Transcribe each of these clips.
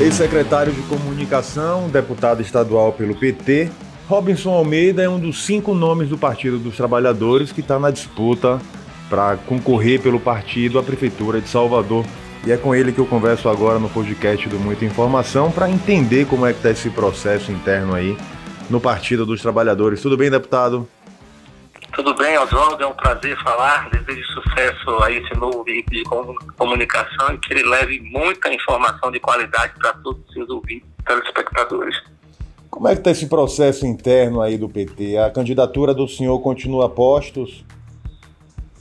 Ex-secretário de Comunicação, deputado estadual pelo PT, Robinson Almeida é um dos cinco nomes do Partido dos Trabalhadores que está na disputa para concorrer pelo partido à Prefeitura de Salvador. E é com ele que eu converso agora no podcast do Muita Informação para entender como é que está esse processo interno aí no Partido dos Trabalhadores. Tudo bem, deputado? Tudo bem, Oswaldo, é um prazer falar. Desejo sucesso a esse novo veículo de comunicação e que ele leve muita informação de qualidade para todos os seus ouvintes e telespectadores. Como é que está esse processo interno aí do PT? A candidatura do senhor continua a postos?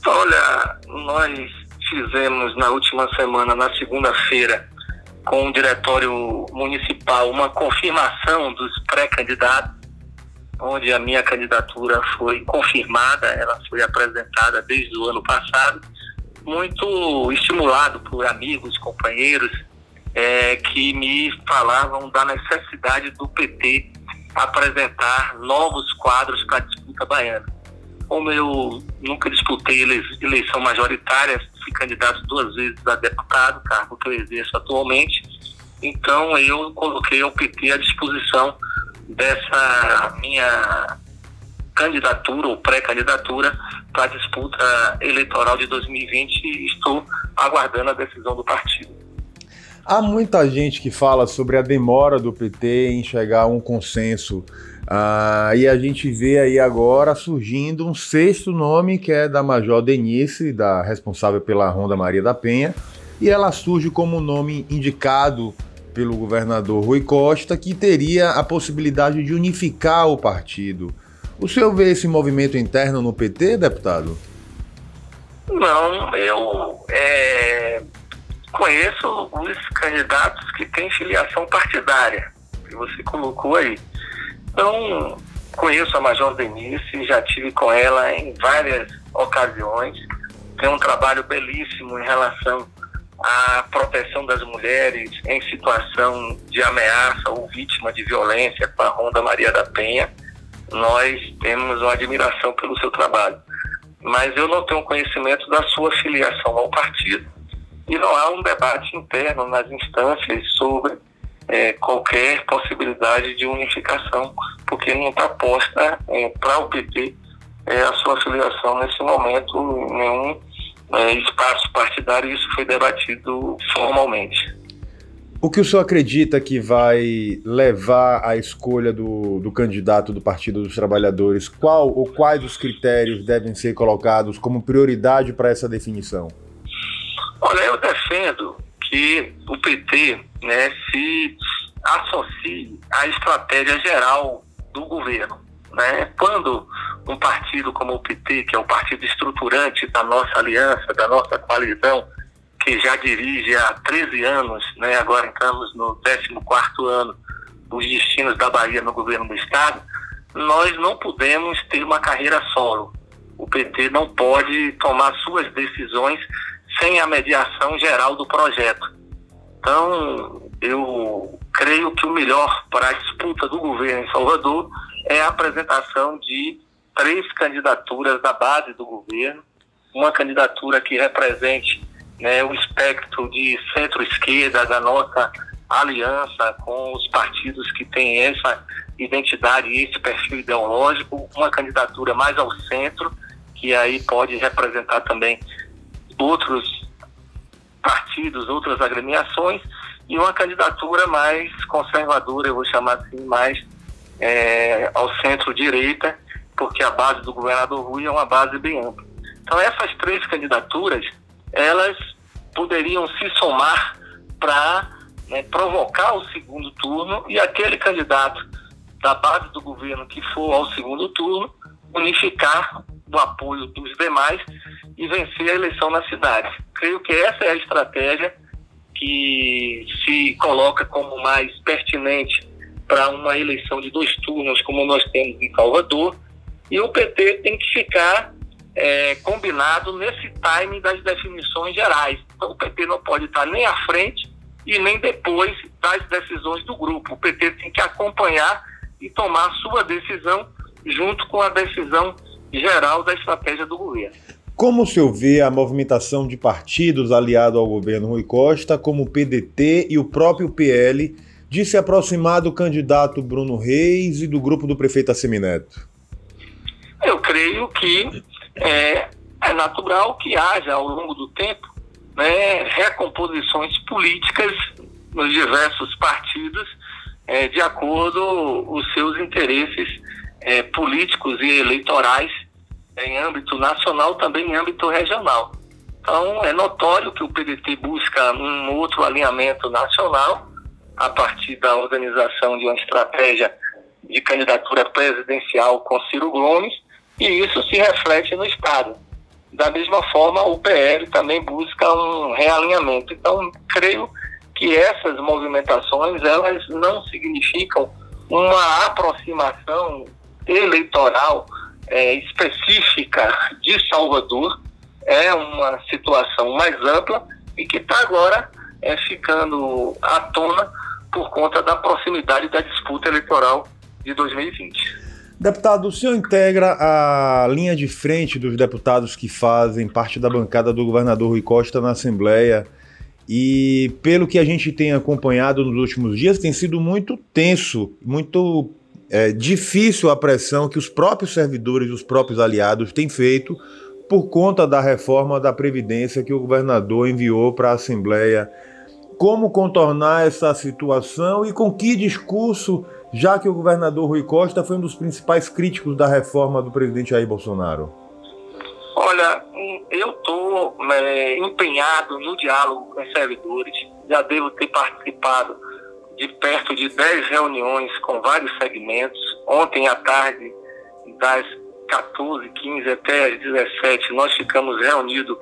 Olha, nós fizemos na última semana, na segunda-feira, com o Diretório Municipal, uma confirmação dos pré-candidatos onde a minha candidatura foi confirmada, ela foi apresentada desde o ano passado, muito estimulado por amigos, companheiros, é, que me falavam da necessidade do PT apresentar novos quadros para a disputa baiana. Como eu nunca disputei eleição majoritária, fui candidato duas vezes a deputado, cargo que eu exerço atualmente, então eu coloquei o PT à disposição dessa minha candidatura ou pré-candidatura para a disputa eleitoral de 2020 e estou aguardando a decisão do partido. Há muita gente que fala sobre a demora do PT em chegar a um consenso. Ah, e a gente vê aí agora surgindo um sexto nome que é da Major Denise, da responsável pela Ronda Maria da Penha, e ela surge como nome indicado pelo governador Rui Costa, que teria a possibilidade de unificar o partido. O senhor vê esse movimento interno no PT, deputado? Não, eu é, conheço os candidatos que têm filiação partidária, que você colocou aí. Então, conheço a Major Denise, já tive com ela em várias ocasiões. Tem um trabalho belíssimo em relação a proteção das mulheres em situação de ameaça ou vítima de violência com a Ronda Maria da Penha, nós temos uma admiração pelo seu trabalho. Mas eu não tenho conhecimento da sua filiação ao partido e não há um debate interno nas instâncias sobre é, qualquer possibilidade de unificação, porque não está posta é, para o PT é, a sua filiação nesse momento, nenhum é, espaço partidário, isso foi debatido formalmente. O que o senhor acredita que vai levar à escolha do, do candidato do Partido dos Trabalhadores? Qual ou quais os critérios devem ser colocados como prioridade para essa definição? Olha, eu defendo que o PT né, se associe à estratégia geral do governo. Né? Quando um partido como o PT, que é o partido estruturante da nossa aliança, da nossa coalizão, que já dirige há 13 anos, né? agora entramos no 14 ano, os destinos da Bahia no governo do Estado, nós não podemos ter uma carreira solo. O PT não pode tomar suas decisões sem a mediação geral do projeto. Então, eu creio que o melhor para a disputa do governo em Salvador é a apresentação de três candidaturas da base do governo, uma candidatura que represente né, o espectro de centro-esquerda da nossa aliança com os partidos que têm essa identidade e esse perfil ideológico, uma candidatura mais ao centro, que aí pode representar também outros partidos, outras agremiações, e uma candidatura mais conservadora, eu vou chamar assim, mais é, ao centro-direita, porque a base do governador Rui é uma base bem ampla. Então essas três candidaturas, elas poderiam se somar para né, provocar o segundo turno e aquele candidato da base do governo que for ao segundo turno unificar o apoio dos demais e vencer a eleição na cidade. Creio que essa é a estratégia que se coloca como mais pertinente para uma eleição de dois turnos, como nós temos em Salvador, e o PT tem que ficar é, combinado nesse time das definições gerais. Então, o PT não pode estar nem à frente e nem depois das decisões do grupo. O PT tem que acompanhar e tomar sua decisão junto com a decisão geral da estratégia do governo. Como o senhor vê a movimentação de partidos aliados ao governo Rui Costa, como o PDT e o próprio PL, de se aproximar do candidato Bruno Reis e do grupo do prefeito Assemineto? Eu creio que é, é natural que haja, ao longo do tempo, né, recomposições políticas nos diversos partidos, é, de acordo os seus interesses é, políticos e eleitorais em âmbito nacional, também em âmbito regional. Então, é notório que o PDT busca um outro alinhamento nacional a partir da organização de uma estratégia de candidatura presidencial com Ciro Gomes, e isso se reflete no Estado. Da mesma forma, o PL também busca um realinhamento. Então, creio que essas movimentações elas não significam uma aproximação eleitoral é, específica de Salvador, é uma situação mais ampla e que está agora é, ficando à tona por conta da proximidade da disputa eleitoral de 2020. Deputado, o senhor integra a linha de frente dos deputados que fazem parte da bancada do governador Rui Costa na Assembleia. E pelo que a gente tem acompanhado nos últimos dias, tem sido muito tenso, muito é, difícil a pressão que os próprios servidores, os próprios aliados têm feito por conta da reforma da Previdência que o governador enviou para a Assembleia. Como contornar essa situação e com que discurso já que o governador Rui Costa foi um dos principais críticos da reforma do presidente Jair Bolsonaro? Olha, eu estou é, empenhado no diálogo com os servidores, já devo ter participado de perto de 10 reuniões com vários segmentos. Ontem à tarde, das 14, 15 até as 17, nós ficamos reunidos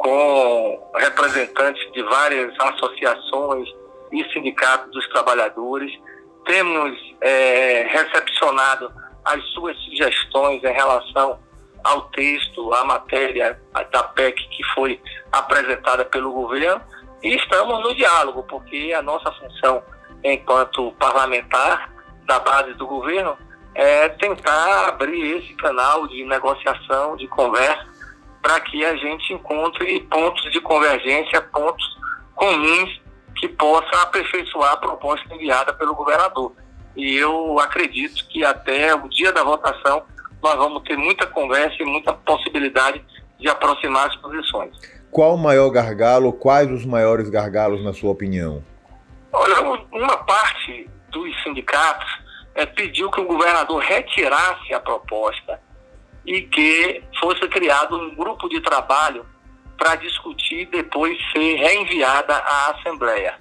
com representantes de várias associações e sindicatos dos trabalhadores. Temos é, recepcionado as suas sugestões em relação ao texto, à matéria da PEC que foi apresentada pelo governo. E estamos no diálogo, porque a nossa função enquanto parlamentar da base do governo é tentar abrir esse canal de negociação, de conversa, para que a gente encontre pontos de convergência, pontos comuns que possa aperfeiçoar a proposta enviada pelo governador. E eu acredito que até o dia da votação nós vamos ter muita conversa e muita possibilidade de aproximar as posições. Qual o maior gargalo, quais os maiores gargalos, na sua opinião? Olha, uma parte dos sindicatos é, pediu que o governador retirasse a proposta e que fosse criado um grupo de trabalho para discutir e depois ser reenviada à Assembleia.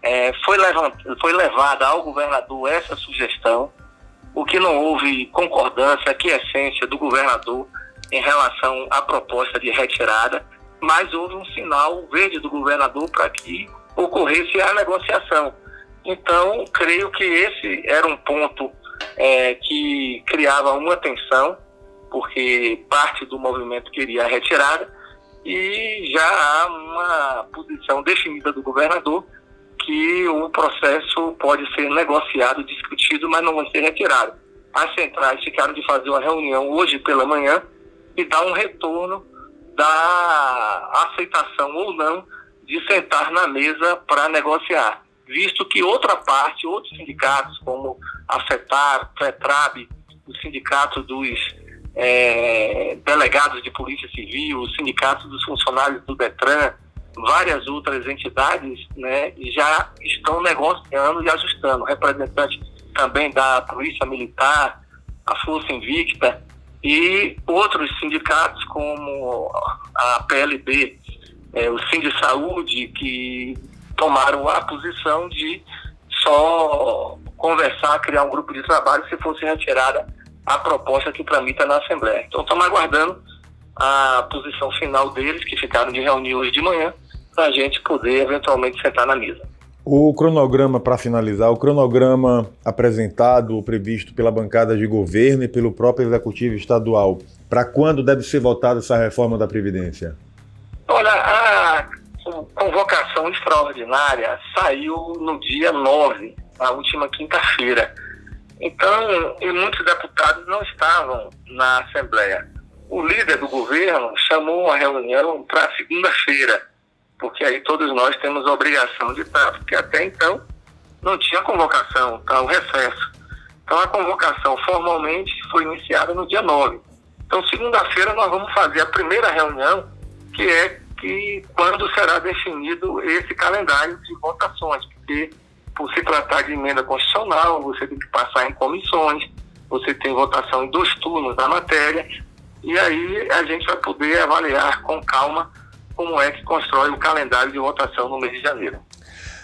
É, foi, levant, foi levada ao governador essa sugestão, o que não houve concordância, que essência do governador em relação à proposta de retirada, mas houve um sinal verde do governador para que ocorresse a negociação. Então, creio que esse era um ponto é, que criava uma tensão, porque parte do movimento queria a retirada, e já há uma posição definida do governador que o processo pode ser negociado, discutido, mas não vai ser retirado. As centrais ficaram de fazer uma reunião hoje pela manhã e dar um retorno da aceitação ou não de sentar na mesa para negociar, visto que outra parte, outros sindicatos, como a FETAR, FETRAB, o sindicato dos é, delegados de Polícia Civil, os sindicatos dos funcionários do DETRAN, várias outras entidades né, já estão negociando e ajustando. Representantes também da Polícia Militar, a Força Invicta e outros sindicatos como a PLB, é, o Sind Saúde, que tomaram a posição de só conversar, criar um grupo de trabalho se fosse retirada a proposta que tramita na Assembleia. Então, estamos aguardando a posição final deles, que ficaram de reunir hoje de manhã, para a gente poder eventualmente sentar na mesa. O cronograma, para finalizar, o cronograma apresentado ou previsto pela bancada de governo e pelo próprio executivo estadual, para quando deve ser votada essa reforma da Previdência? Olha, a convocação extraordinária saiu no dia 9, na última quinta-feira. Então, e muitos deputados não estavam na Assembleia. o líder do governo chamou uma reunião para segunda-feira, porque aí todos nós temos a obrigação de estar, porque até então não tinha convocação, está o recesso. Então a convocação formalmente foi iniciada no dia 9. Então segunda-feira nós vamos fazer a primeira reunião, que é que quando será definido esse calendário de votações, porque por se tratar de emenda constitucional, você tem que passar em comissões, você tem votação em dois turnos da matéria, e aí a gente vai poder avaliar com calma como é que constrói o calendário de votação no mês de janeiro.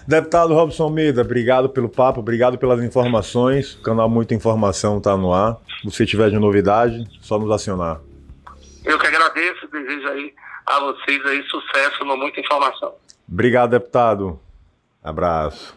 Deputado Robson Almeida, obrigado pelo papo, obrigado pelas informações. O canal Muita Informação está no ar. Se você tiver de novidade, só nos acionar. Eu que agradeço, desejo aí a vocês aí sucesso no Muita Informação. Obrigado, deputado. Abraço.